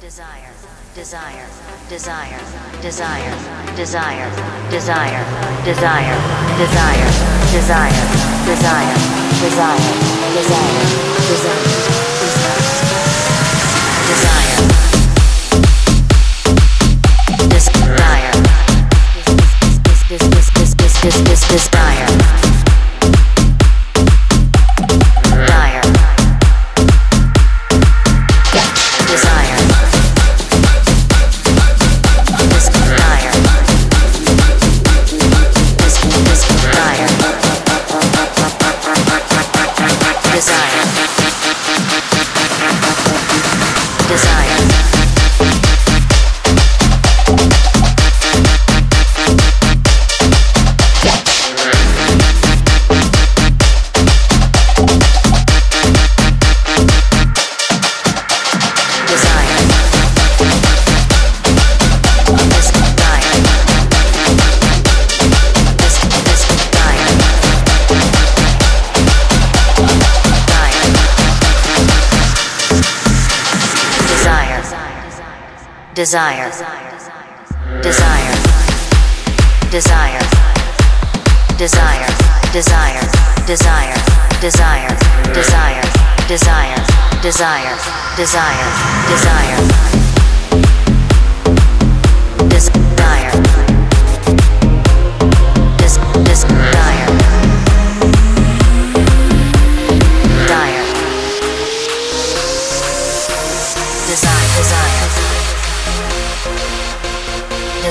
Desire, desire, desire, desire, desire, desire, desire, desire, desire, desire, desire, desire, desire, Desire. Desire. Desire. Desire. Desire. Desire. Desire. Desire. Desire. Desire. Desire. Desire. Desire.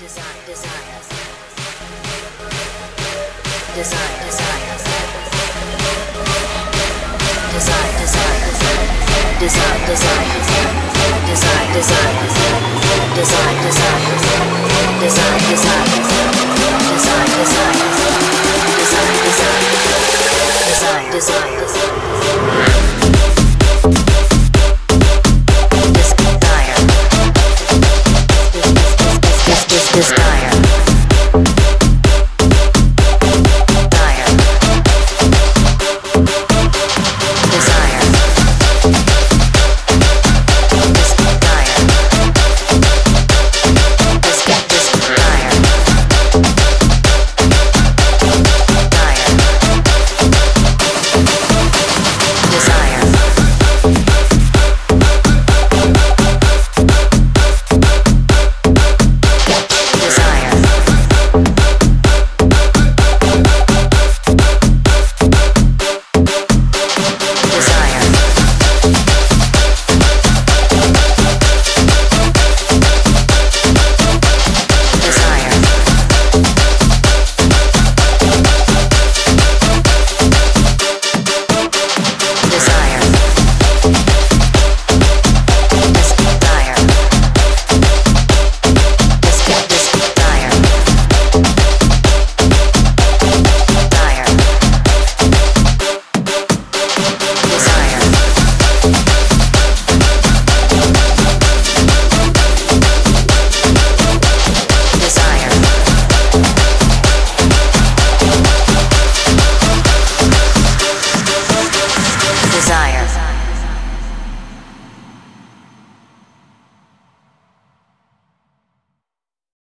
desire,